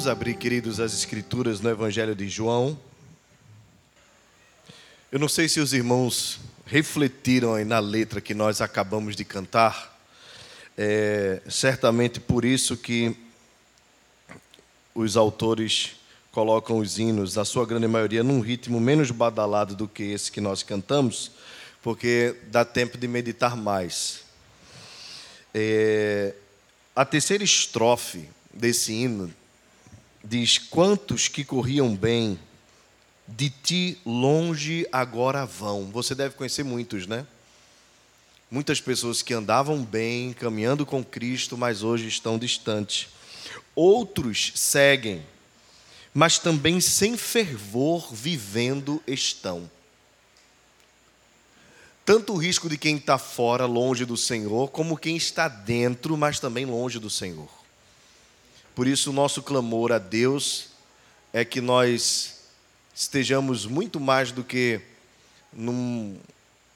Vamos abrir, queridos, as Escrituras no Evangelho de João. Eu não sei se os irmãos refletiram aí na letra que nós acabamos de cantar. É certamente por isso que os autores colocam os hinos, na sua grande maioria, num ritmo menos badalado do que esse que nós cantamos, porque dá tempo de meditar mais. É, a terceira estrofe desse hino diz: Quantos que corriam bem, de ti longe agora vão. Você deve conhecer muitos, né? Muitas pessoas que andavam bem, caminhando com Cristo, mas hoje estão distantes. Outros seguem mas também sem fervor vivendo estão. Tanto o risco de quem está fora, longe do Senhor, como quem está dentro, mas também longe do Senhor. Por isso, o nosso clamor a Deus é que nós estejamos muito mais do que num,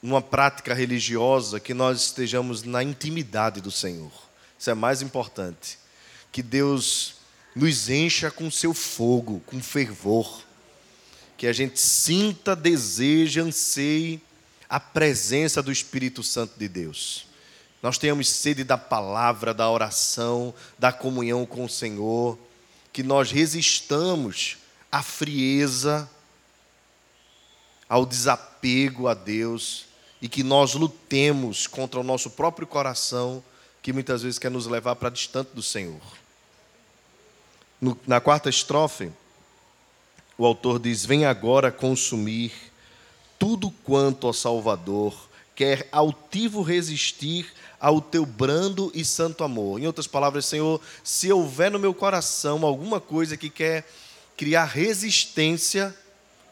numa prática religiosa, que nós estejamos na intimidade do Senhor. Isso é mais importante. Que Deus nos encha com seu fogo, com fervor, que a gente sinta, deseje, anseie a presença do Espírito Santo de Deus. Nós tenhamos sede da palavra, da oração, da comunhão com o Senhor, que nós resistamos à frieza, ao desapego a Deus e que nós lutemos contra o nosso próprio coração, que muitas vezes quer nos levar para distante do Senhor. No, na quarta estrofe, o autor diz: Vem agora consumir tudo quanto, ó Salvador, quer altivo resistir ao teu brando e santo amor. Em outras palavras, Senhor, se houver no meu coração alguma coisa que quer criar resistência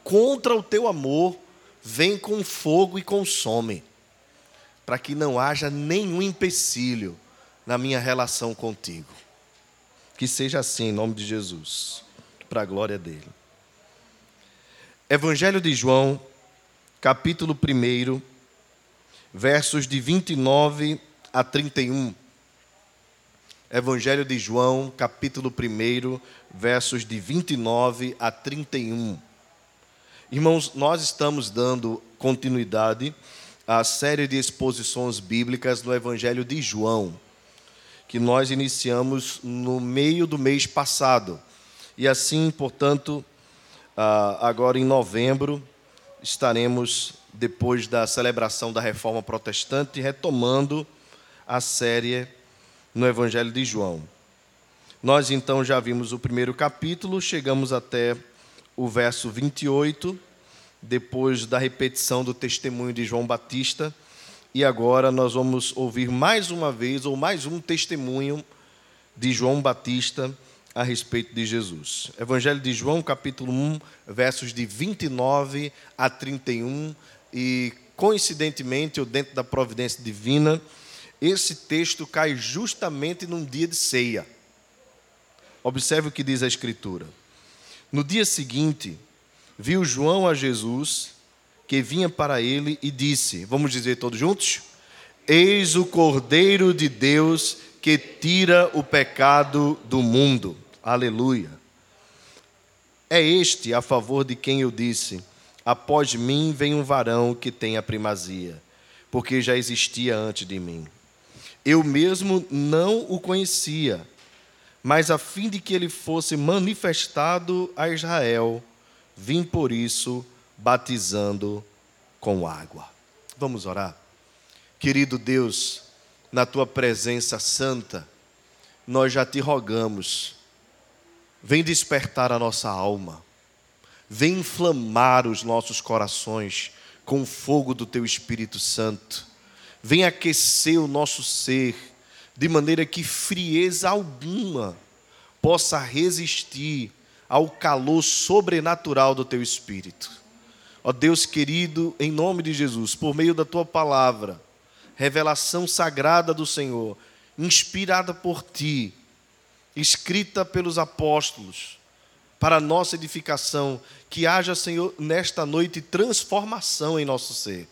contra o teu amor, vem com fogo e consome, para que não haja nenhum empecilho na minha relação contigo. Que seja assim, em nome de Jesus, para a glória dele. Evangelho de João, capítulo 1, versos de 29 a 31. Evangelho de João, capítulo 1, versos de 29 a 31. Irmãos, nós estamos dando continuidade à série de exposições bíblicas no Evangelho de João que nós iniciamos no meio do mês passado. E assim, portanto, ah, agora em novembro, estaremos, depois da celebração da reforma protestante, retomando a série no Evangelho de João. Nós então já vimos o primeiro capítulo, chegamos até o verso 28, depois da repetição do testemunho de João Batista e agora nós vamos ouvir mais uma vez, ou mais um testemunho de João Batista a respeito de Jesus. Evangelho de João, capítulo 1, versos de 29 a 31. E, coincidentemente, ou dentro da providência divina, esse texto cai justamente num dia de ceia. Observe o que diz a Escritura. No dia seguinte, viu João a Jesus que vinha para ele e disse: Vamos dizer todos juntos? Eis o Cordeiro de Deus que tira o pecado do mundo. Aleluia. É este a favor de quem eu disse: Após mim vem um varão que tem a primazia, porque já existia antes de mim. Eu mesmo não o conhecia, mas a fim de que ele fosse manifestado a Israel, vim por isso batizando com água. Vamos orar. Querido Deus, na tua presença santa, nós já te rogamos, vem despertar a nossa alma, vem inflamar os nossos corações com o fogo do teu Espírito Santo, vem aquecer o nosso ser, de maneira que frieza alguma possa resistir ao calor sobrenatural do teu espírito. Ó Deus querido, em nome de Jesus, por meio da tua palavra, revelação sagrada do Senhor, inspirada por ti, escrita pelos apóstolos, para nossa edificação, que haja, Senhor, nesta noite transformação em nosso ser.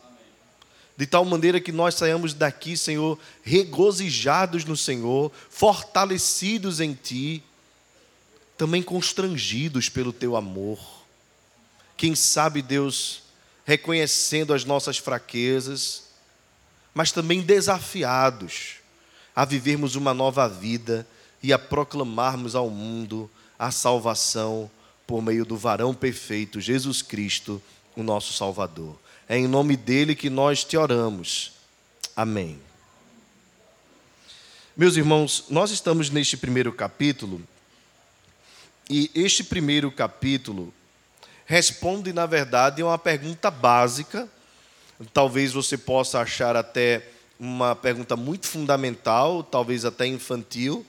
De tal maneira que nós saiamos daqui, Senhor, regozijados no Senhor, fortalecidos em Ti, também constrangidos pelo Teu amor. Quem sabe, Deus, reconhecendo as nossas fraquezas, mas também desafiados a vivermos uma nova vida e a proclamarmos ao mundo a salvação por meio do varão perfeito, Jesus Cristo, o nosso Salvador. É em nome dele que nós te oramos. Amém. Meus irmãos, nós estamos neste primeiro capítulo, e este primeiro capítulo responde, na verdade, a uma pergunta básica. Talvez você possa achar até uma pergunta muito fundamental, talvez até infantil,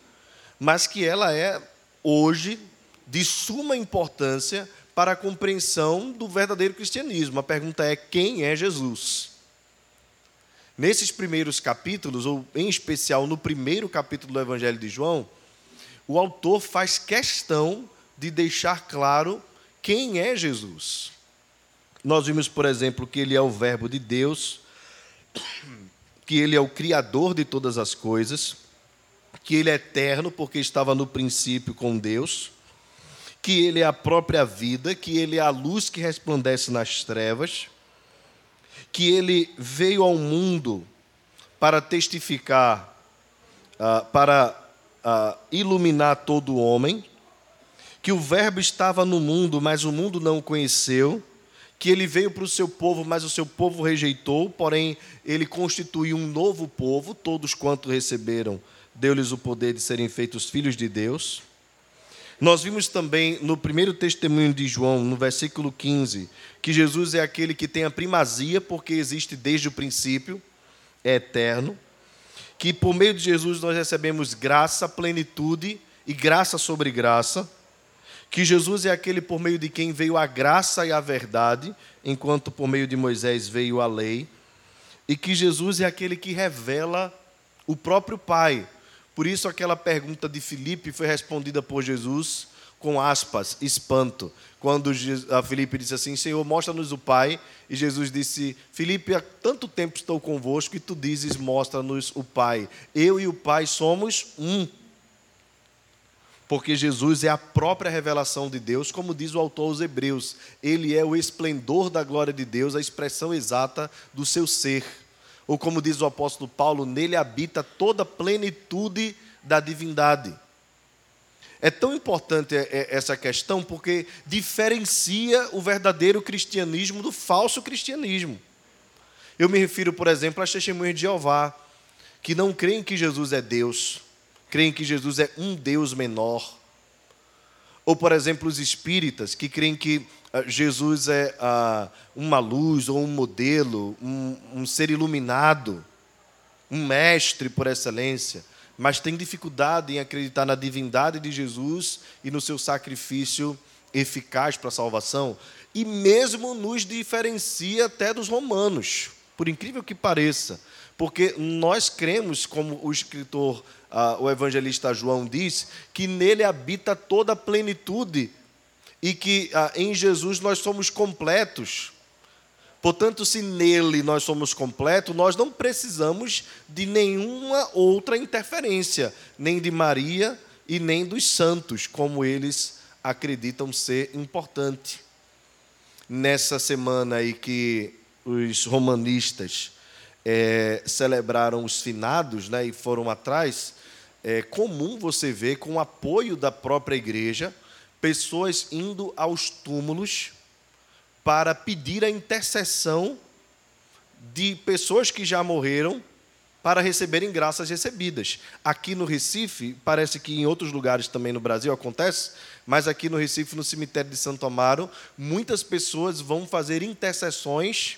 mas que ela é hoje de suma importância para a compreensão do verdadeiro cristianismo. A pergunta é: quem é Jesus? Nesses primeiros capítulos, ou em especial no primeiro capítulo do Evangelho de João, o autor faz questão de deixar claro quem é Jesus. Nós vimos, por exemplo, que ele é o Verbo de Deus, que ele é o Criador de todas as coisas, que ele é eterno porque estava no princípio com Deus, que ele é a própria vida, que ele é a luz que resplandece nas trevas, que ele veio ao mundo para testificar, uh, para uh, iluminar todo homem, que o Verbo estava no mundo, mas o mundo não o conheceu, que ele veio para o seu povo, mas o seu povo rejeitou, porém ele constituiu um novo povo, todos quanto receberam deu-lhes o poder de serem feitos filhos de Deus. Nós vimos também no primeiro testemunho de João, no versículo 15, que Jesus é aquele que tem a primazia, porque existe desde o princípio, é eterno. Que por meio de Jesus nós recebemos graça, plenitude e graça sobre graça. Que Jesus é aquele por meio de quem veio a graça e a verdade, enquanto por meio de Moisés veio a lei. E que Jesus é aquele que revela o próprio Pai, por isso, aquela pergunta de Filipe foi respondida por Jesus com aspas, espanto. Quando Filipe disse assim: Senhor, mostra-nos o Pai. E Jesus disse: Filipe, há tanto tempo estou convosco e tu dizes: Mostra-nos o Pai. Eu e o Pai somos um. Porque Jesus é a própria revelação de Deus, como diz o autor aos Hebreus. Ele é o esplendor da glória de Deus, a expressão exata do seu ser. Ou como diz o apóstolo Paulo, nele habita toda a plenitude da divindade. É tão importante essa questão porque diferencia o verdadeiro cristianismo do falso cristianismo. Eu me refiro, por exemplo, às testemunhas de Jeová, que não creem que Jesus é Deus, creem que Jesus é um Deus menor. Ou, por exemplo, os espíritas, que creem que ah, Jesus é ah, uma luz ou um modelo, um, um ser iluminado, um mestre por excelência, mas tem dificuldade em acreditar na divindade de Jesus e no seu sacrifício eficaz para a salvação, e mesmo nos diferencia até dos romanos, por incrível que pareça, porque nós cremos, como o escritor, uh, o evangelista João diz, que nele habita toda a plenitude e que ah, em Jesus nós somos completos. Portanto, se nele nós somos completos, nós não precisamos de nenhuma outra interferência, nem de Maria e nem dos santos, como eles acreditam ser importante. Nessa semana aí que os romanistas é, celebraram os finados né, e foram atrás, é comum você ver, com o apoio da própria igreja, pessoas indo aos túmulos para pedir a intercessão de pessoas que já morreram para receberem graças recebidas. Aqui no Recife, parece que em outros lugares também no Brasil acontece, mas aqui no Recife, no cemitério de Santo Amaro, muitas pessoas vão fazer intercessões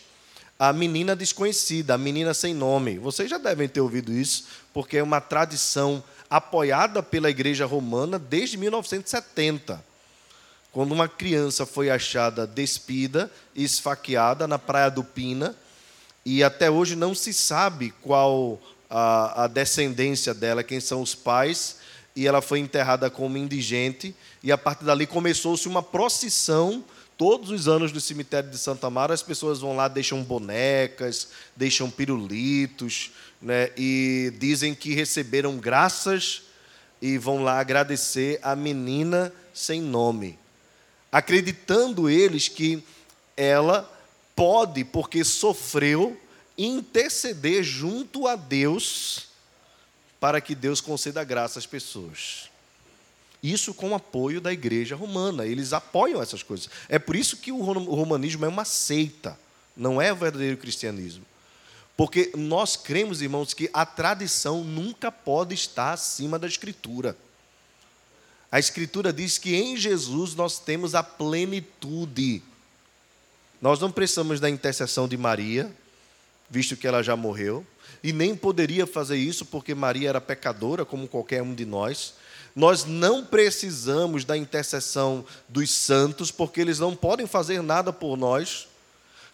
a menina desconhecida, a menina sem nome. Vocês já devem ter ouvido isso, porque é uma tradição apoiada pela Igreja Romana desde 1970, quando uma criança foi achada despida e esfaqueada na Praia do Pina, e até hoje não se sabe qual a, a descendência dela, quem são os pais, e ela foi enterrada como indigente, e a partir dali começou-se uma procissão todos os anos no cemitério de Santa Mara, as pessoas vão lá, deixam bonecas, deixam pirulitos, né, e dizem que receberam graças e vão lá agradecer a menina sem nome, acreditando eles que ela pode, porque sofreu, interceder junto a Deus para que Deus conceda graça às pessoas. Isso com apoio da igreja romana. Eles apoiam essas coisas. É por isso que o romanismo é uma seita, não é o verdadeiro cristianismo. Porque nós cremos, irmãos, que a tradição nunca pode estar acima da Escritura. A Escritura diz que em Jesus nós temos a plenitude. Nós não precisamos da intercessão de Maria, visto que ela já morreu, e nem poderia fazer isso porque Maria era pecadora, como qualquer um de nós. Nós não precisamos da intercessão dos santos, porque eles não podem fazer nada por nós.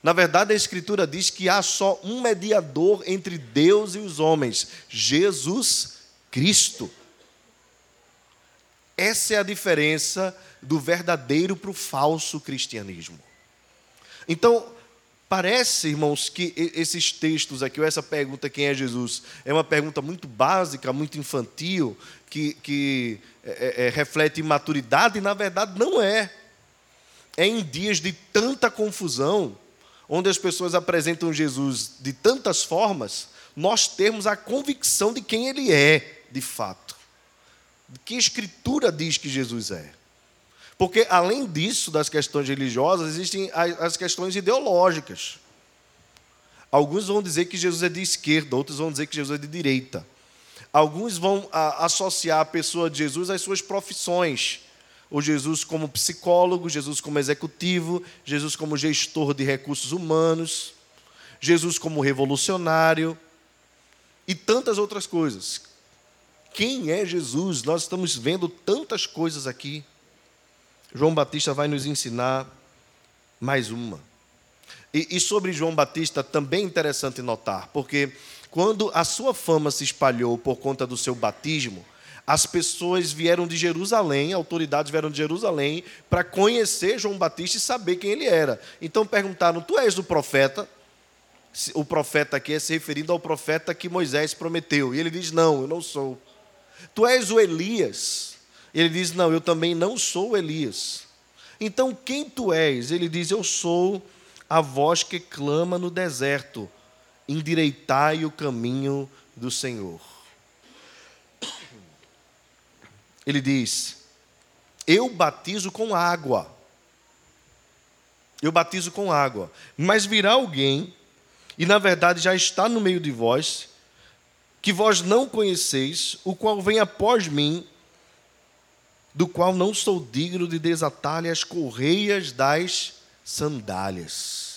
Na verdade, a Escritura diz que há só um mediador entre Deus e os homens: Jesus Cristo. Essa é a diferença do verdadeiro para o falso cristianismo. Então, Parece, irmãos, que esses textos aqui, ou essa pergunta, quem é Jesus, é uma pergunta muito básica, muito infantil, que, que é, é, é, reflete imaturidade, na verdade não é. É em dias de tanta confusão, onde as pessoas apresentam Jesus de tantas formas, nós temos a convicção de quem ele é, de fato. De que a Escritura diz que Jesus é. Porque, além disso, das questões religiosas, existem as questões ideológicas. Alguns vão dizer que Jesus é de esquerda, outros vão dizer que Jesus é de direita. Alguns vão a, associar a pessoa de Jesus às suas profissões. O Jesus como psicólogo, Jesus como executivo, Jesus como gestor de recursos humanos, Jesus como revolucionário e tantas outras coisas. Quem é Jesus? Nós estamos vendo tantas coisas aqui. João Batista vai nos ensinar mais uma. E, e, sobre João Batista também é interessante notar, porque quando a sua fama se espalhou por conta do seu batismo, as pessoas vieram de Jerusalém, autoridades vieram de Jerusalém, para conhecer João Batista e saber quem ele era. Então perguntaram: Tu és o profeta? O profeta aqui é se referindo ao profeta que Moisés prometeu. E ele diz: Não, eu não sou. Tu és o Elias? Ele diz: Não, eu também não sou Elias. Então quem tu és? Ele diz: Eu sou a voz que clama no deserto, endireitai o caminho do Senhor. Ele diz: Eu batizo com água. Eu batizo com água. Mas virá alguém, e na verdade já está no meio de vós, que vós não conheceis, o qual vem após mim, do qual não sou digno de desatar-lhe as correias das sandálias.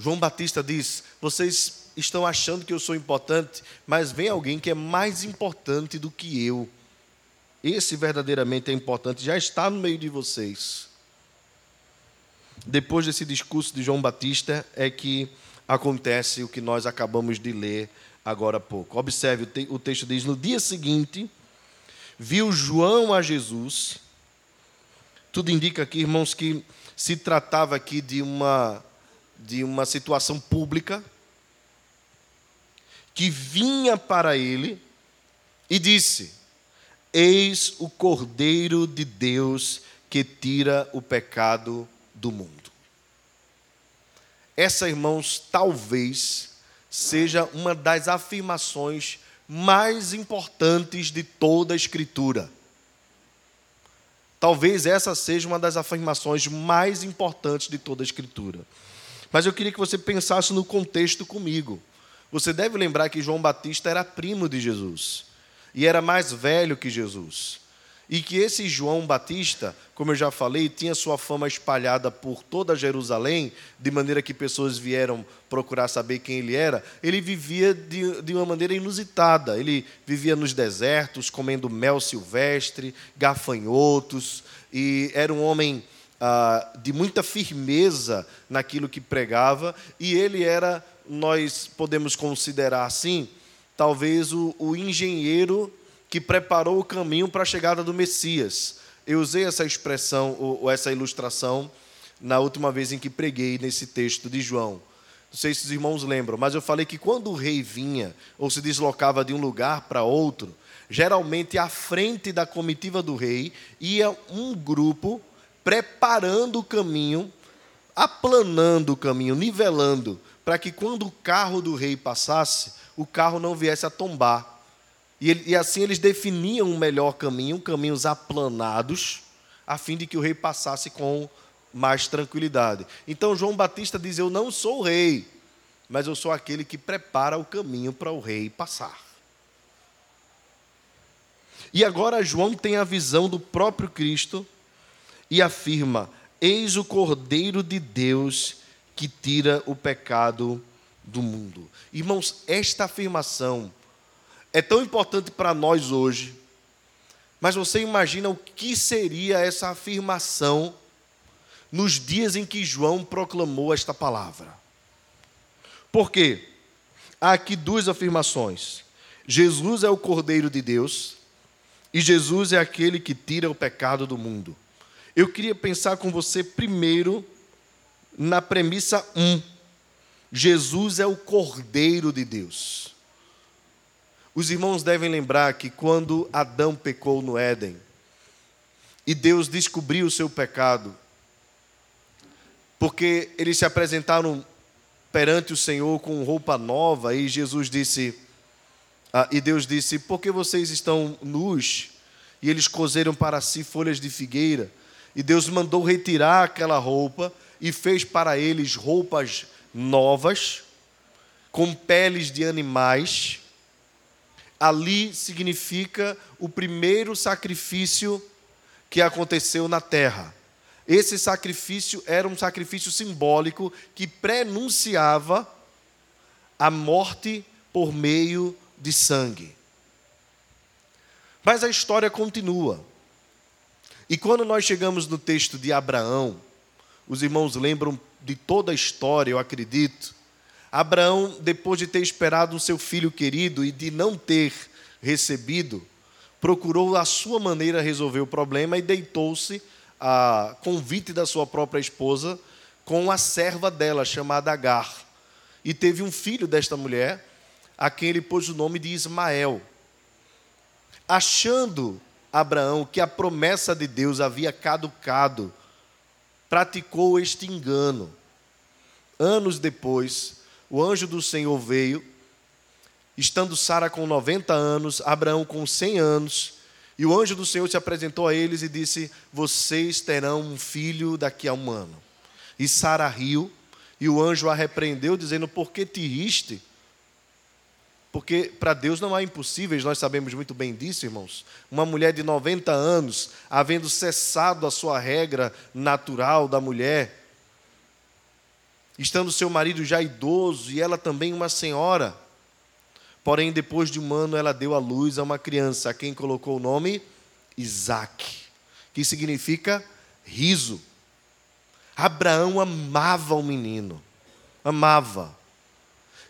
João Batista diz: Vocês estão achando que eu sou importante, mas vem alguém que é mais importante do que eu. Esse verdadeiramente é importante, já está no meio de vocês. Depois desse discurso de João Batista, é que acontece o que nós acabamos de ler agora há pouco. Observe, o texto diz: No dia seguinte viu João a Jesus. Tudo indica aqui, irmãos, que se tratava aqui de uma, de uma situação pública, que vinha para ele e disse: Eis o Cordeiro de Deus que tira o pecado do mundo. Essa, irmãos, talvez seja uma das afirmações mais importantes de toda a Escritura. Talvez essa seja uma das afirmações mais importantes de toda a Escritura. Mas eu queria que você pensasse no contexto comigo. Você deve lembrar que João Batista era primo de Jesus e era mais velho que Jesus. e que esse João Batista, como eu já falei, tinha sua fama espalhada por toda Jerusalém, de maneira que pessoas vieram procurar saber quem ele era. Ele vivia de, de uma maneira inusitada. Ele vivia nos desertos, comendo mel silvestre, gafanhotos, e era um homem ah, de muita firmeza naquilo que pregava, e ele era, nós podemos considerar assim, talvez o, o engenheiro que preparou o caminho para a chegada do Messias. Eu usei essa expressão, ou essa ilustração, na última vez em que preguei nesse texto de João. Não sei se os irmãos lembram, mas eu falei que quando o rei vinha ou se deslocava de um lugar para outro, geralmente à frente da comitiva do rei ia um grupo preparando o caminho, aplanando o caminho, nivelando, para que quando o carro do rei passasse, o carro não viesse a tombar. E, ele, e assim eles definiam um melhor caminho, caminhos aplanados, a fim de que o rei passasse com mais tranquilidade. Então João Batista diz: Eu não sou o rei, mas eu sou aquele que prepara o caminho para o rei passar. E agora João tem a visão do próprio Cristo e afirma: Eis o Cordeiro de Deus que tira o pecado do mundo. Irmãos, esta afirmação é tão importante para nós hoje. Mas você imagina o que seria essa afirmação nos dias em que João proclamou esta palavra? Por quê? Há aqui duas afirmações. Jesus é o Cordeiro de Deus e Jesus é aquele que tira o pecado do mundo. Eu queria pensar com você primeiro na premissa 1. Jesus é o Cordeiro de Deus. Os irmãos devem lembrar que quando Adão pecou no Éden e Deus descobriu o seu pecado, porque eles se apresentaram perante o Senhor com roupa nova e Jesus disse, ah, e Deus disse: Por que vocês estão nus? E eles cozeram para si folhas de figueira. E Deus mandou retirar aquela roupa e fez para eles roupas novas, com peles de animais ali significa o primeiro sacrifício que aconteceu na terra. Esse sacrifício era um sacrifício simbólico que prenunciava a morte por meio de sangue. Mas a história continua. E quando nós chegamos no texto de Abraão, os irmãos lembram de toda a história, eu acredito, Abraão, depois de ter esperado o seu filho querido e de não ter recebido, procurou a sua maneira resolver o problema e deitou-se a convite da sua própria esposa com a serva dela, chamada Agar. E teve um filho desta mulher, a quem ele pôs o nome de Ismael. Achando Abraão que a promessa de Deus havia caducado, praticou este engano. Anos depois, o anjo do Senhor veio, estando Sara com 90 anos, Abraão com 100 anos, e o anjo do Senhor se apresentou a eles e disse: Vocês terão um filho daqui a um ano. E Sara riu, e o anjo a repreendeu, dizendo: Por que te riste? Porque para Deus não há impossíveis, nós sabemos muito bem disso, irmãos. Uma mulher de 90 anos, havendo cessado a sua regra natural da mulher, estando seu marido já idoso e ela também uma senhora. Porém, depois de um ano, ela deu à luz a uma criança, a quem colocou o nome Isaac, que significa riso. Abraão amava o menino, amava.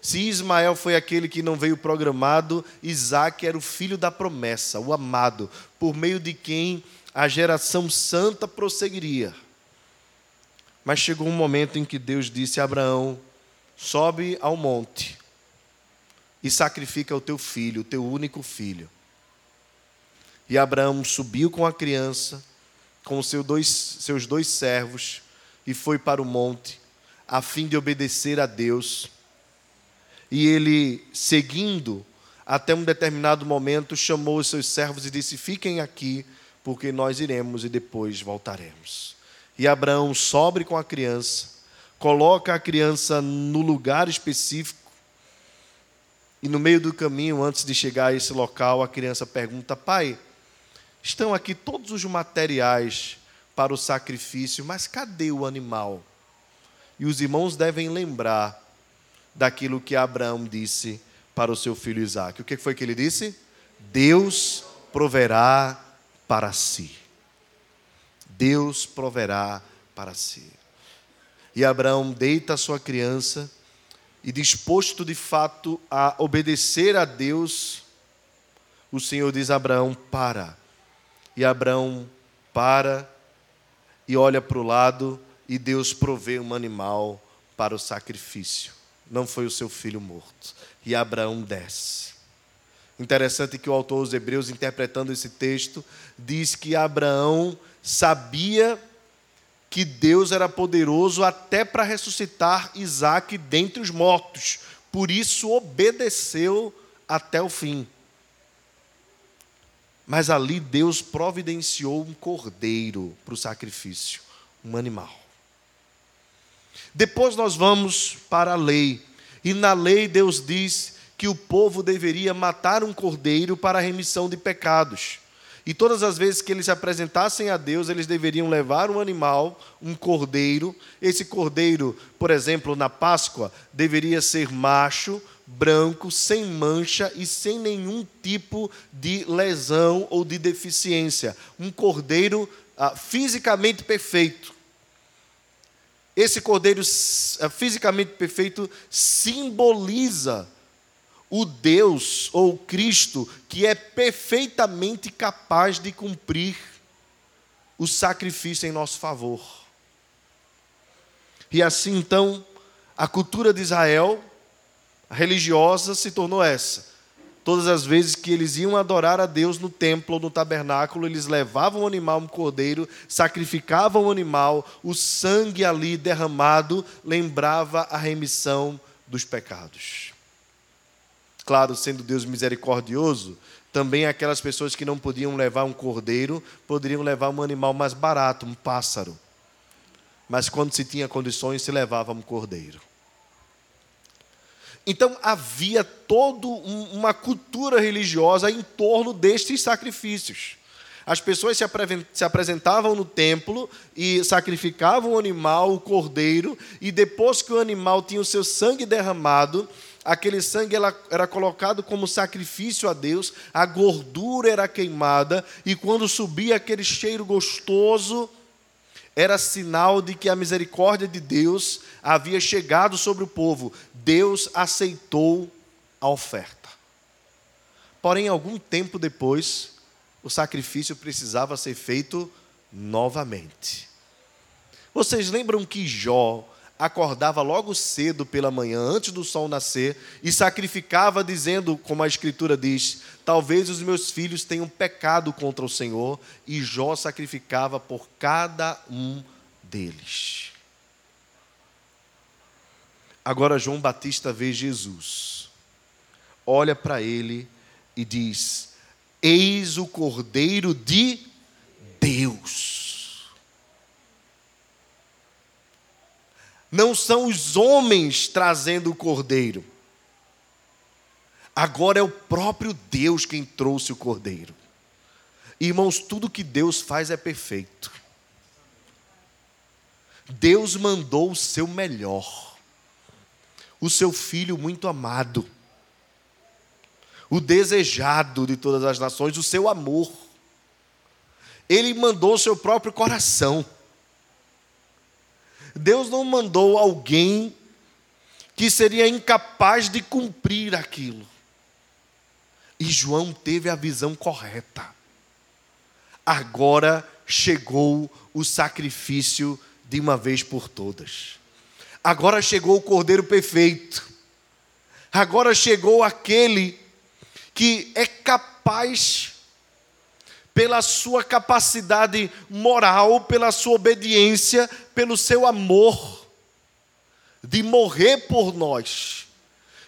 Se Ismael foi aquele que não veio programado, Isaac era o filho da promessa, o amado, por meio de quem a geração santa prosseguiria. Mas chegou um momento em que Deus disse a Abraão: sobe ao monte e sacrifica o teu filho, o teu único filho. E Abraão subiu com a criança, com seu dois, seus dois servos, e foi para o monte, a fim de obedecer a Deus. E ele, seguindo até um determinado momento, chamou os seus servos e disse: Fiquem aqui, porque nós iremos e depois voltaremos. E Abraão sobre com a criança, coloca a criança no lugar específico, e no meio do caminho, antes de chegar a esse local, a criança pergunta: Pai, Estão aqui todos os materiais para o sacrifício, mas cadê o animal? E os irmãos devem lembrar daquilo que Abraão disse para o seu filho Isaac. O que foi que ele disse? Deus proverá para si. Deus proverá para si. E Abraão deita a sua criança e, disposto de fato a obedecer a Deus, o Senhor diz a Abraão: para. E Abraão para e olha para o lado e Deus provê um animal para o sacrifício. Não foi o seu filho morto. E Abraão desce. Interessante que o autor dos Hebreus, interpretando esse texto, diz que Abraão sabia que Deus era poderoso até para ressuscitar Isaac dentre os mortos. Por isso obedeceu até o fim. Mas ali Deus providenciou um cordeiro para o sacrifício, um animal. Depois nós vamos para a lei. E na lei Deus diz que o povo deveria matar um cordeiro para a remissão de pecados. E todas as vezes que eles se apresentassem a Deus, eles deveriam levar um animal, um cordeiro. Esse cordeiro, por exemplo, na Páscoa, deveria ser macho, branco, sem mancha e sem nenhum tipo de lesão ou de deficiência. Um cordeiro ah, fisicamente perfeito. Esse cordeiro ah, fisicamente perfeito simboliza o Deus ou Cristo que é perfeitamente capaz de cumprir o sacrifício em nosso favor. E assim então, a cultura de Israel religiosa se tornou essa. Todas as vezes que eles iam adorar a Deus no templo ou no tabernáculo, eles levavam um animal, um cordeiro, sacrificavam o animal, o sangue ali derramado lembrava a remissão dos pecados. Claro, sendo Deus misericordioso, também aquelas pessoas que não podiam levar um cordeiro poderiam levar um animal mais barato, um pássaro. Mas quando se tinha condições, se levava um cordeiro. Então havia toda um, uma cultura religiosa em torno destes sacrifícios. As pessoas se apresentavam no templo e sacrificavam o animal, o cordeiro, e depois que o animal tinha o seu sangue derramado, aquele sangue era colocado como sacrifício a Deus, a gordura era queimada, e quando subia aquele cheiro gostoso, era sinal de que a misericórdia de Deus havia chegado sobre o povo. Deus aceitou a oferta. Porém, algum tempo depois, o sacrifício precisava ser feito novamente. Vocês lembram que Jó acordava logo cedo pela manhã, antes do sol nascer, e sacrificava, dizendo, como a Escritura diz: Talvez os meus filhos tenham pecado contra o Senhor, e Jó sacrificava por cada um deles. Agora João Batista vê Jesus, olha para ele e diz: Eis o Cordeiro de Deus Não são os homens trazendo o cordeiro. Agora é o próprio Deus quem trouxe o cordeiro. Irmãos, tudo que Deus faz é perfeito. Deus mandou o seu melhor, o seu filho muito amado, o desejado de todas as nações, o seu amor. Ele mandou o seu próprio coração. Deus não mandou alguém que seria incapaz de cumprir aquilo. E João teve a visão correta. Agora chegou o sacrifício de uma vez por todas. Agora chegou o Cordeiro perfeito. Agora chegou aquele que é capaz pela sua capacidade moral, pela sua obediência, pelo seu amor, de morrer por nós,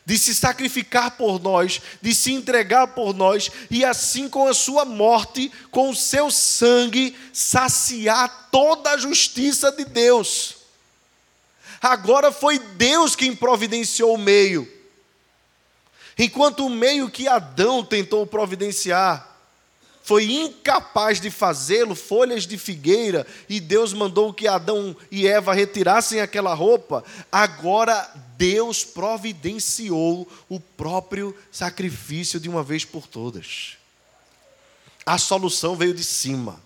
de se sacrificar por nós, de se entregar por nós, e assim com a sua morte, com o seu sangue, saciar toda a justiça de Deus. Agora foi Deus quem providenciou o meio. Enquanto o meio que Adão tentou providenciar foi incapaz de fazê-lo, folhas de figueira, e Deus mandou que Adão e Eva retirassem aquela roupa, agora Deus providenciou o próprio sacrifício de uma vez por todas. A solução veio de cima.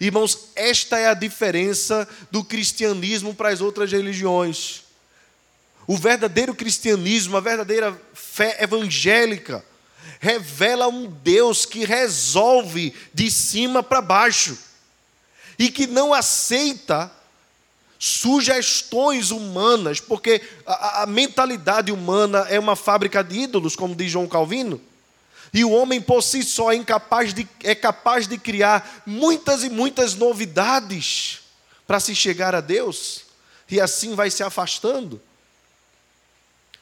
Irmãos, esta é a diferença do cristianismo para as outras religiões. O verdadeiro cristianismo, a verdadeira fé evangélica, revela um Deus que resolve de cima para baixo e que não aceita sugestões humanas, porque a, a, mentalidade humana é uma fábrica de ídolos, como diz João Calvino, e o homem por si só é, incapaz de, é capaz de criar muitas e muitas novidades para se chegar a Deus, e assim vai se afastando.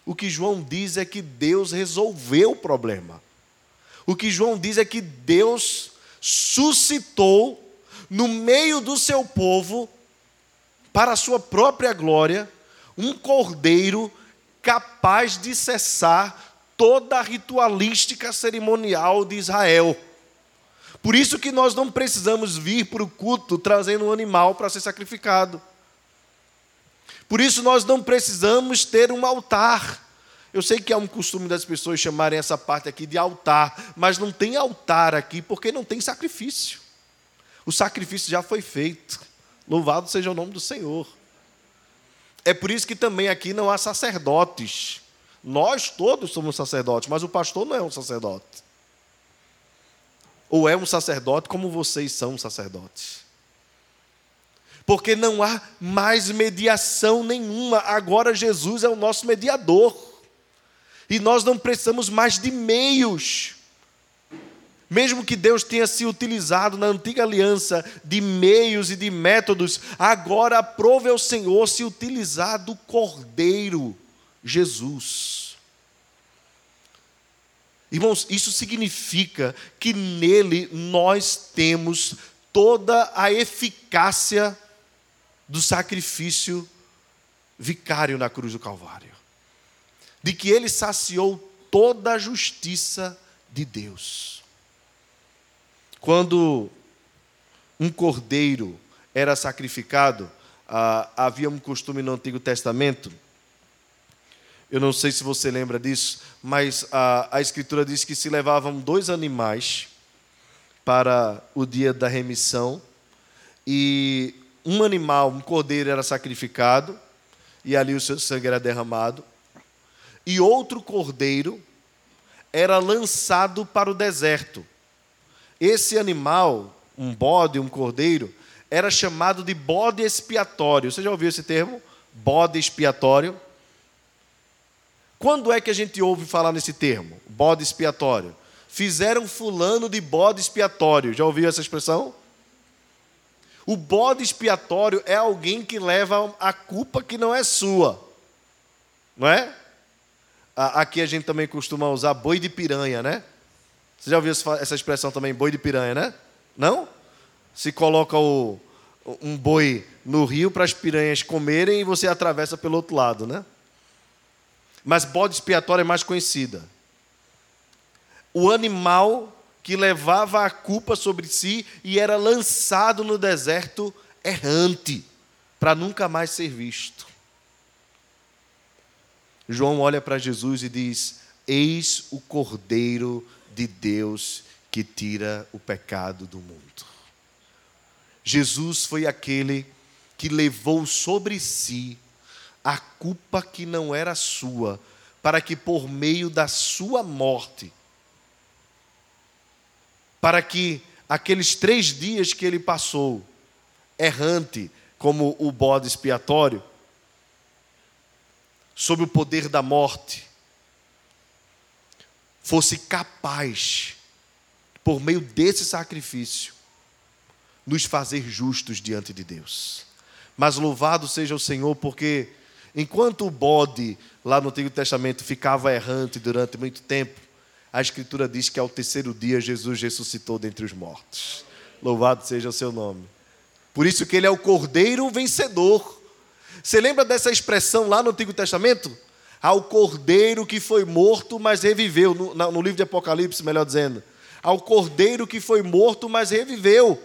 O que João diz é que Deus resolveu o problema. O que João diz é que Deus suscitou no meio do seu povo, para a sua própria glória, um cordeiro capaz de cessar toda a ritualística cerimonial de Israel. Por isso que nós não precisamos vir para o culto trazendo um animal para ser sacrificado. Por isso nós não precisamos ter um altar. Eu sei que é um costume das pessoas chamarem essa parte aqui de altar, mas não tem altar aqui porque não tem sacrifício. O sacrifício já foi feito. Louvado seja o nome do Senhor. É por isso que também aqui não há sacerdotes. Nós todos somos sacerdotes, mas o pastor não é um sacerdote. Ou é um sacerdote como vocês são sacerdotes. Porque não há mais mediação nenhuma. Agora Jesus é o nosso mediador. E nós não precisamos mais de meios. Mesmo que Deus tenha se utilizado na antiga aliança de meios e de métodos, agora aprove ao Senhor se utilizar do Cordeiro Jesus. Irmãos, isso significa que nele nós temos toda a eficácia do sacrifício vicário na cruz do Calvário de que ele saciou toda a justiça de Deus. Quando um cordeiro era sacrificado, ah, havia um costume no Antigo Testamento, eu não sei se você lembra disso, mas a, a Escritura diz que se levavam dois animais para o dia da remissão, e um animal, um cordeiro, era sacrificado, e ali o seu sangue era derramado, e outro cordeiro era lançado para o deserto. Esse animal, um bode, um cordeiro, era chamado de bode expiatório. Você já ouviu esse termo? Bode expiatório. Quando é que a gente ouve falar nesse termo? Bode expiatório. Fizeram fulano de bode expiatório. Já ouviu essa expressão? O bode expiatório é alguém que leva a culpa que não é sua. Não é? Aqui a gente também costuma usar boi de piranha, né? Você já ouviu essa expressão também, boi de piranha, né? Não? Se coloca o, um boi no rio para as piranhas comerem e você atravessa pelo outro lado, né? Mas bode expiatório é mais conhecida. O animal que levava a culpa sobre si e era lançado no deserto errante, para nunca mais ser visto. João olha para Jesus e diz: Eis o Cordeiro de Deus que tira o pecado do mundo. Jesus foi aquele que levou sobre si a culpa que não era sua, para que por meio da sua morte, para que aqueles três dias que ele passou, errante, como o bode expiatório, sob o poder da morte, fosse capaz, por meio desse sacrifício, nos fazer justos diante de Deus. Mas louvado seja o Senhor, porque enquanto o bode lá no Antigo Testamento ficava errante durante muito tempo, a Escritura diz que ao terceiro dia Jesus ressuscitou dentre os mortos. Louvado seja o seu nome. Por isso que ele é o cordeiro vencedor você lembra dessa expressão lá no Antigo Testamento? Ao cordeiro que foi morto, mas reviveu, no, no livro de Apocalipse, melhor dizendo. ao cordeiro que foi morto, mas reviveu.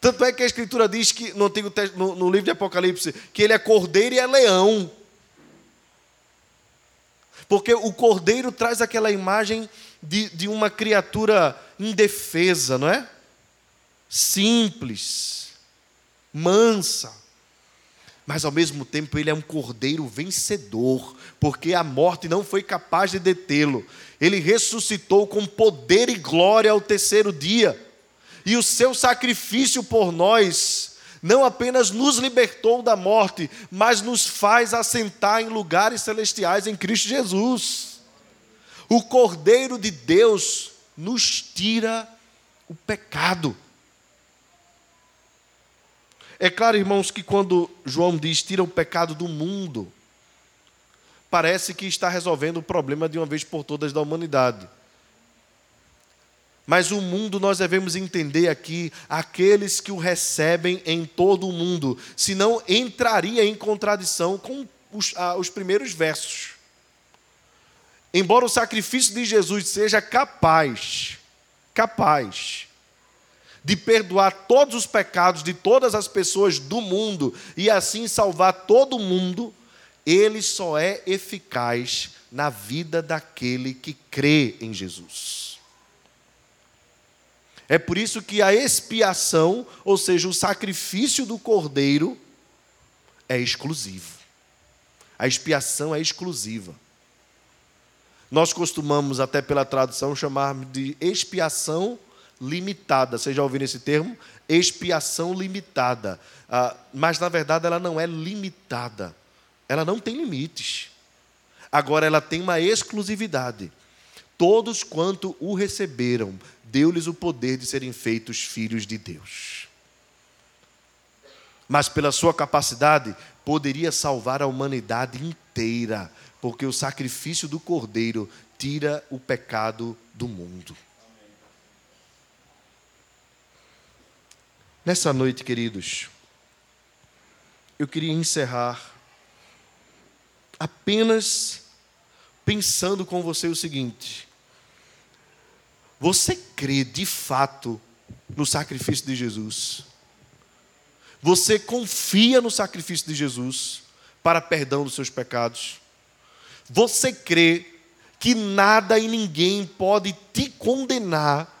Tanto é que a Escritura diz que, no, Antigo, no, no livro de Apocalipse, que ele é cordeiro e é leão. Porque o cordeiro traz aquela imagem de, de uma criatura indefesa, não é? Simples, mansa. Mas ao mesmo tempo ele é um cordeiro vencedor, porque a morte não foi capaz de detê-lo. Ele ressuscitou com poder e glória ao terceiro dia. E o seu sacrifício por nós não apenas nos libertou da morte, mas nos faz assentar em lugares celestiais em Cristo Jesus. O Cordeiro de Deus nos tira o pecado. É claro, irmãos, que quando João diz tira o pecado do mundo, parece que está resolvendo o problema de uma vez por todas da humanidade. Mas o mundo nós devemos entender aqui aqueles que o recebem em todo o mundo, senão entraria em contradição com os, ah, os primeiros versos. Embora o sacrifício de Jesus seja capaz, capaz, de perdoar todos os pecados de todas as pessoas do mundo e assim salvar todo mundo, ele só é eficaz na vida daquele que crê em Jesus. É por isso que a expiação, ou seja, o sacrifício do cordeiro, é exclusivo. A expiação é exclusiva. Nós costumamos, até pela tradução, chamar de expiação limitada. Vocês já ouviram esse termo? Expiação limitada. Ah, mas, na verdade, ela não é limitada. Ela não tem limites. Agora, ela tem uma exclusividade. Todos quanto o receberam, deu-lhes o poder de serem feitos filhos de Deus. Mas pela sua capacidade, poderia salvar a humanidade inteira, porque o sacrifício do Cordeiro tira o pecado do mundo. Nessa noite, queridos, eu queria encerrar apenas pensando com você o seguinte: você crê de fato no sacrifício de Jesus? Você confia no sacrifício de Jesus para perdão dos seus pecados? Você crê que nada e ninguém pode te condenar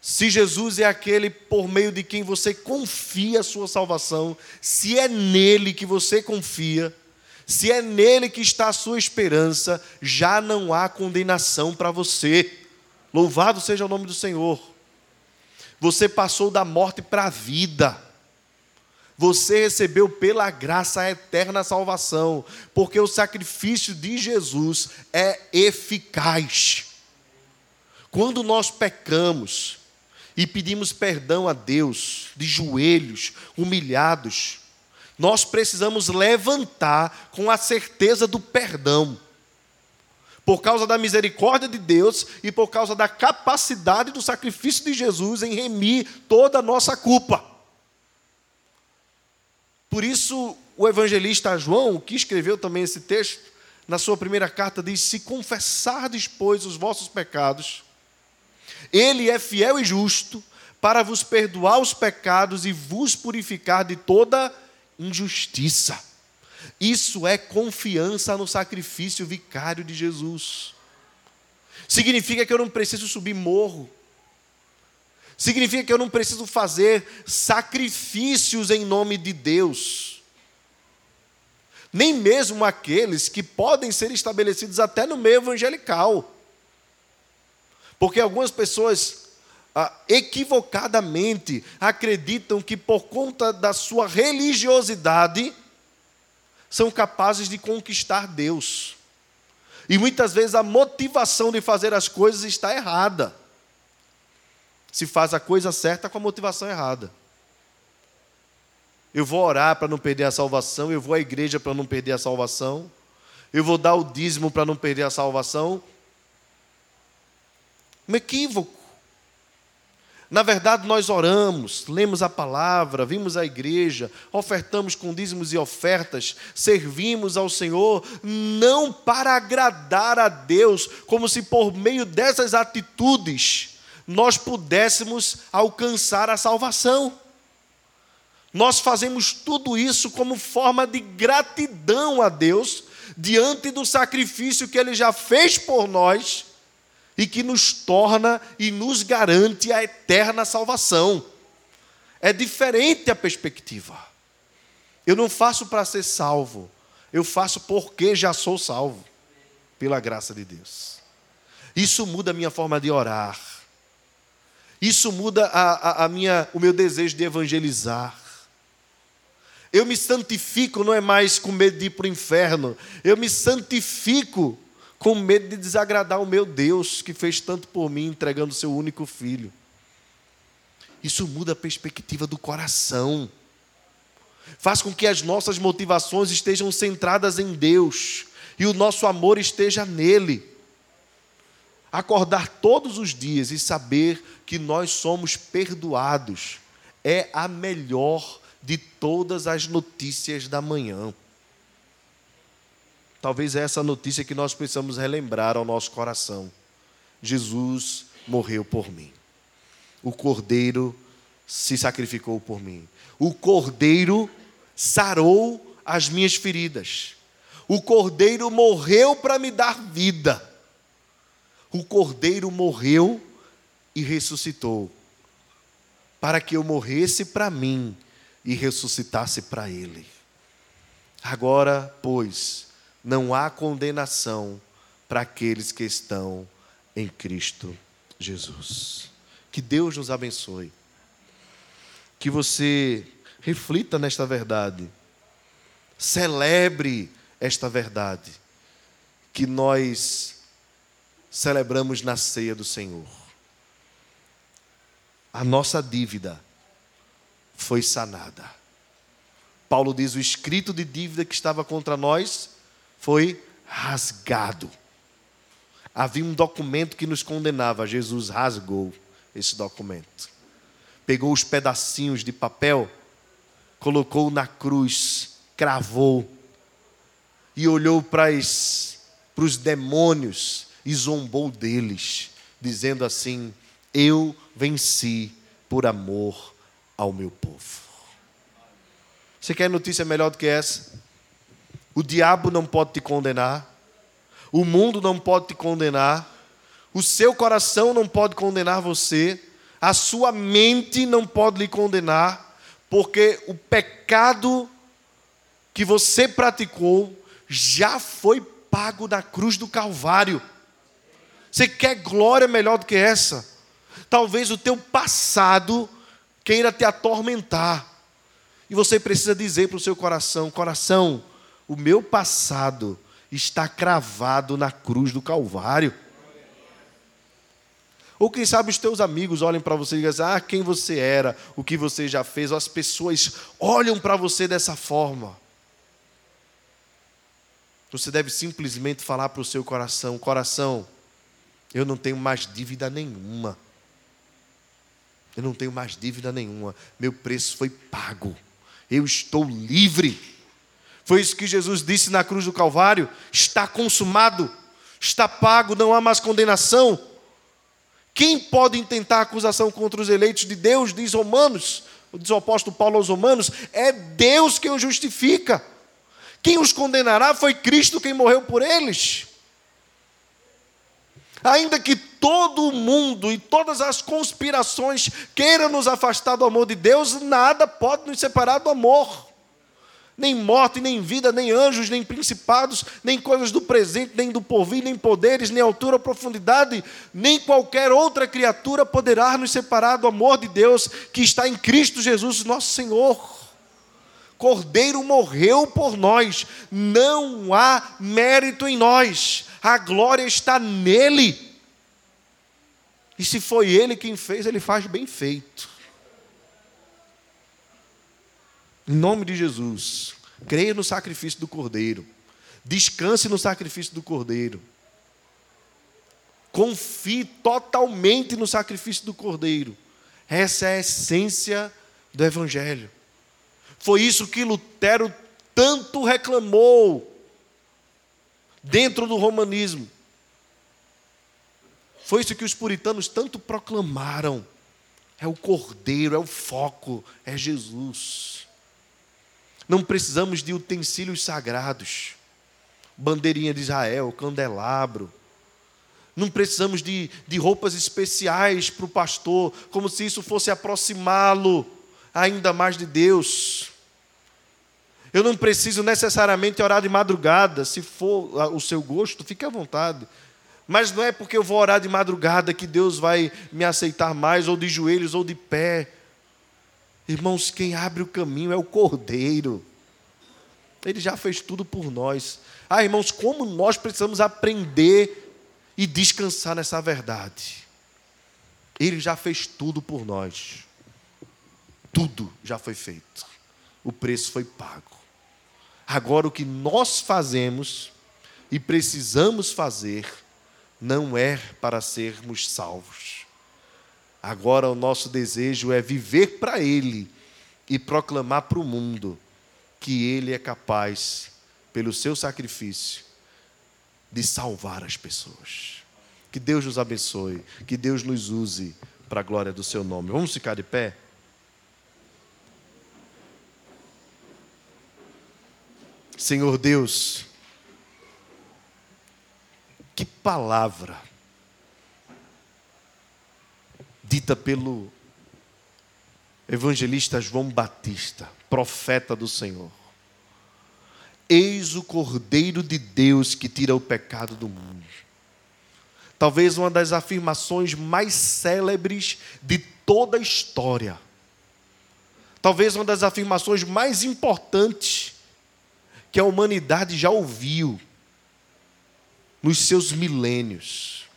se Jesus é aquele por meio de quem você confia a sua salvação, se é nele que você confia, se é nele que está a sua esperança, já não há condenação para você. Louvado seja o nome do Senhor. Você passou da morte para a vida. Você recebeu pela graça a eterna salvação, porque o sacrifício de Jesus é eficaz. Quando nós pecamos e pedimos perdão a Deus, de joelhos, humilhados, nós precisamos levantar com a certeza do perdão por causa da misericórdia de Deus e por causa da capacidade do sacrifício de Jesus em remir toda a nossa culpa. Por isso, o evangelista João, que escreveu também esse texto, na sua primeira carta diz: Se confessardes, pois, os vossos pecados, ele é fiel e justo para vos perdoar os pecados e vos purificar de toda injustiça. Isso é confiança no sacrifício vicário de Jesus. Significa que eu não preciso subir morro. Significa que eu não preciso fazer sacrifícios em nome de Deus. Nem mesmo aqueles que podem ser estabelecidos até no meio evangelical. Porque algumas pessoas ah, equivocadamente acreditam que por conta da sua religiosidade, são capazes de conquistar Deus. E muitas vezes a motivação de fazer as coisas está errada. Se faz a coisa certa com a motivação errada. Eu vou orar para não perder a salvação, eu vou à igreja para não perder a salvação, eu vou dar o dízimo para não perder a salvação. Um equívoco. Na verdade, nós oramos, lemos a palavra, vimos a igreja, ofertamos com dízimos e ofertas, servimos ao Senhor, não para agradar a Deus, como se por meio dessas atitudes nós pudéssemos alcançar a salvação. Nós fazemos tudo isso como forma de gratidão a Deus, diante do sacrifício que Ele já fez por nós e que nos torna e nos garante a eterna salvação. É diferente a perspectiva. Eu não faço para ser salvo, eu faço porque já sou salvo, pela graça de Deus. Isso muda a minha forma de orar. Isso muda a, a, a minha, o meu desejo de evangelizar. Eu me santifico, não é mais com medo de ir para o inferno. Eu me santifico com medo de desagradar o meu Deus que fez tanto por mim, entregando o seu único filho. Isso muda a perspectiva do coração. Faz com que as nossas motivações estejam centradas em Deus e o nosso amor esteja nele. Acordar todos os dias e saber que nós somos perdoados é a melhor de todas as notícias da manhã. Talvez é essa notícia que nós precisamos relembrar ao nosso coração. Jesus morreu por mim. O Cordeiro se sacrificou por mim. O Cordeiro sarou as minhas feridas. O Cordeiro morreu para me dar vida. O Cordeiro morreu e ressuscitou, para que eu morresse para mim e ressuscitasse para ele. Agora, pois, não há condenação para aqueles que estão em Cristo Jesus. Que Deus nos abençoe. Que você reflita nesta verdade. Celebre esta verdade que nós celebramos na ceia do Senhor. A nossa dívida foi sanada. Paulo diz: o escrito de dívida que estava contra nós foi rasgado. Havia um documento que nos condenava, Jesus rasgou esse documento. Pegou os pedacinhos de papel, colocou na cruz, cravou e olhou para os demônios e zombou deles, dizendo assim: Eu venci por amor ao meu povo. Você quer notícia melhor do que essa? O diabo não pode te condenar. O mundo não pode te condenar. O seu coração não pode condenar você. A sua mente não pode lhe condenar. Porque o pecado que você praticou já foi pago na cruz do Calvário. Você quer glória melhor do que essa? Talvez o teu passado queira te atormentar. E você precisa dizer para o seu coração: coração, o meu passado está cravado na cruz do Calvário. Ou quem sabe os teus amigos olhem para você e dizem, ah, quem você era, o que você já fez, ou as pessoas olham para você dessa forma. Você deve simplesmente falar para o seu coração: coração, eu não tenho mais dívida nenhuma. Eu não tenho mais dívida nenhuma. Meu preço foi pago. Eu estou livre. Foi isso que Jesus disse na cruz do Calvário: está consumado, está pago, não há mais condenação. Quem pode intentar acusação contra os eleitos de Deus, diz Romanos, diz o apóstolo Paulo aos Romanos, é Deus quem os justifica. Quem os condenará foi Cristo quem morreu por eles. Ainda que todo o mundo e todas as conspirações queiram nos afastar do amor de Deus, nada pode nos separar do amor nem morte, nem vida, nem anjos, nem principados, nem coisas do presente, nem do porvir, nem poderes, nem altura ou profundidade, nem qualquer outra criatura poderá nos separar do amor de Deus que está em Cristo Jesus, nosso Senhor. Cordeiro morreu por nós, não há mérito em nós, a glória está nele. E se foi ele quem fez, ele faz bem feito. Em nome de Jesus, creia no sacrifício do Cordeiro. Descanse no sacrifício do Cordeiro. Confie totalmente no sacrifício do Cordeiro. Essa é a essência do Evangelho. Foi isso que Lutero tanto reclamou dentro do romanismo. Foi isso que os puritanos tanto proclamaram. É o Cordeiro, é o foco, é Jesus. Não precisamos de utensílios sagrados, bandeirinha de Israel, candelabro. Não precisamos de, de roupas especiais para o pastor, como se isso fosse aproximá-lo ainda mais de Deus. Eu não preciso necessariamente orar de madrugada, se for o seu gosto, fique à vontade. Mas não é porque eu vou orar de madrugada que Deus vai me aceitar mais, ou de joelhos, ou de pé. Irmãos, quem abre o caminho é o Cordeiro. Ele já fez tudo por nós. Ah, irmãos, como nós precisamos aprender e descansar nessa verdade. Ele já fez tudo por nós. Tudo já foi feito. O preço foi pago. Agora, o que nós fazemos e precisamos fazer não é para sermos salvos. Agora, o nosso desejo é viver para Ele e proclamar para o mundo que Ele é capaz, pelo seu sacrifício, de salvar as pessoas. Que Deus nos abençoe, que Deus nos use para a glória do seu nome. Vamos ficar de pé? Senhor Deus, que palavra dita pelo evangelista João Batista, profeta do Senhor. Eis o Cordeiro de Deus que tira o pecado do mundo. Talvez uma das afirmações mais célebres de toda a história. Talvez uma das afirmações mais importantes que a humanidade já ouviu nos seus milênios.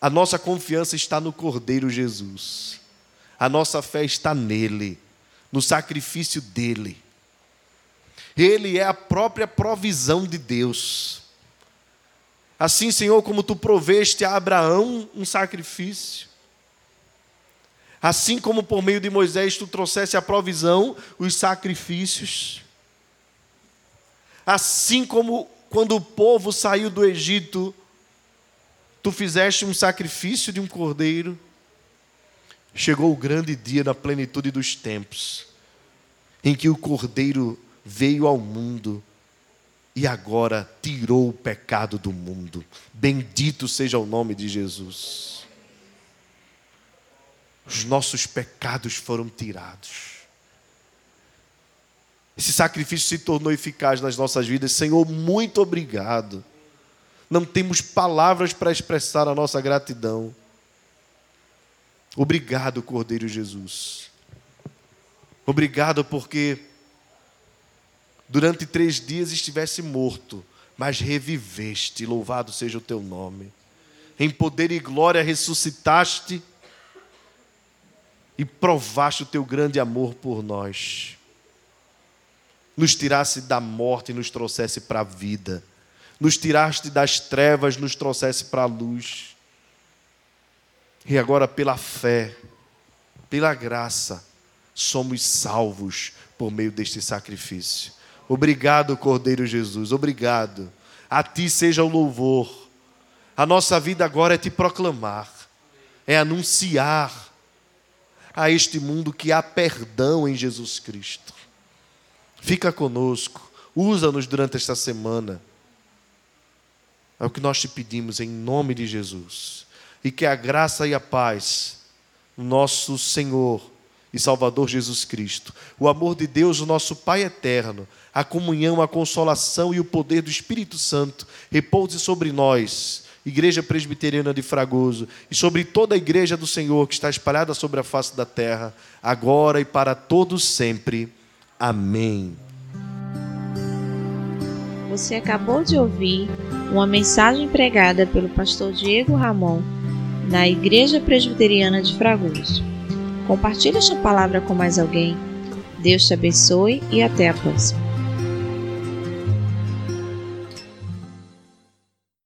A nossa confiança está no Cordeiro Jesus. A nossa fé está nele, no sacrifício dele. Ele é a própria provisão de Deus. Assim, Senhor, como tu proveste a Abraão um sacrifício, assim como por meio de Moisés tu trouxeste a provisão, os sacrifícios, Assim como quando o povo saiu do Egito, tu fizeste um sacrifício de um cordeiro, chegou o grande dia na plenitude dos tempos, em que o cordeiro veio ao mundo e agora tirou o pecado do mundo. Bendito seja o nome de Jesus. Os nossos pecados foram tirados. Esse sacrifício se tornou eficaz nas nossas vidas. Senhor, muito obrigado. Não temos palavras para expressar a nossa gratidão. Obrigado, Cordeiro Jesus. Obrigado porque durante três dias estivesse morto, mas reviveste. Louvado seja o teu nome. Em poder e glória ressuscitaste e provaste o teu grande amor por nós nos tirasse da morte e nos trouxesse para a vida, nos tiraste das trevas, nos trouxesse para a luz. E agora, pela fé, pela graça, somos salvos por meio deste sacrifício. Obrigado, Cordeiro Jesus, obrigado. A ti seja o louvor. A nossa vida agora é te proclamar, é anunciar a este mundo que há perdão em Jesus Cristo. Fica conosco, usa-nos durante esta semana. É o que nós te pedimos em nome de Jesus. E que a graça e a paz, nosso Senhor e Salvador Jesus Cristo, o amor de Deus, o nosso Pai eterno, a comunhão, a consolação e o poder do Espírito Santo repouse sobre nós, Igreja Presbiteriana de Fragoso, e sobre toda a igreja do Senhor que está espalhada sobre a face da terra, agora e para todos sempre. Amém. Você acabou de ouvir uma mensagem pregada pelo pastor Diego Ramon na Igreja Presbiteriana de Fragoso. Compartilhe esta palavra com mais alguém. Deus te abençoe e até a próxima.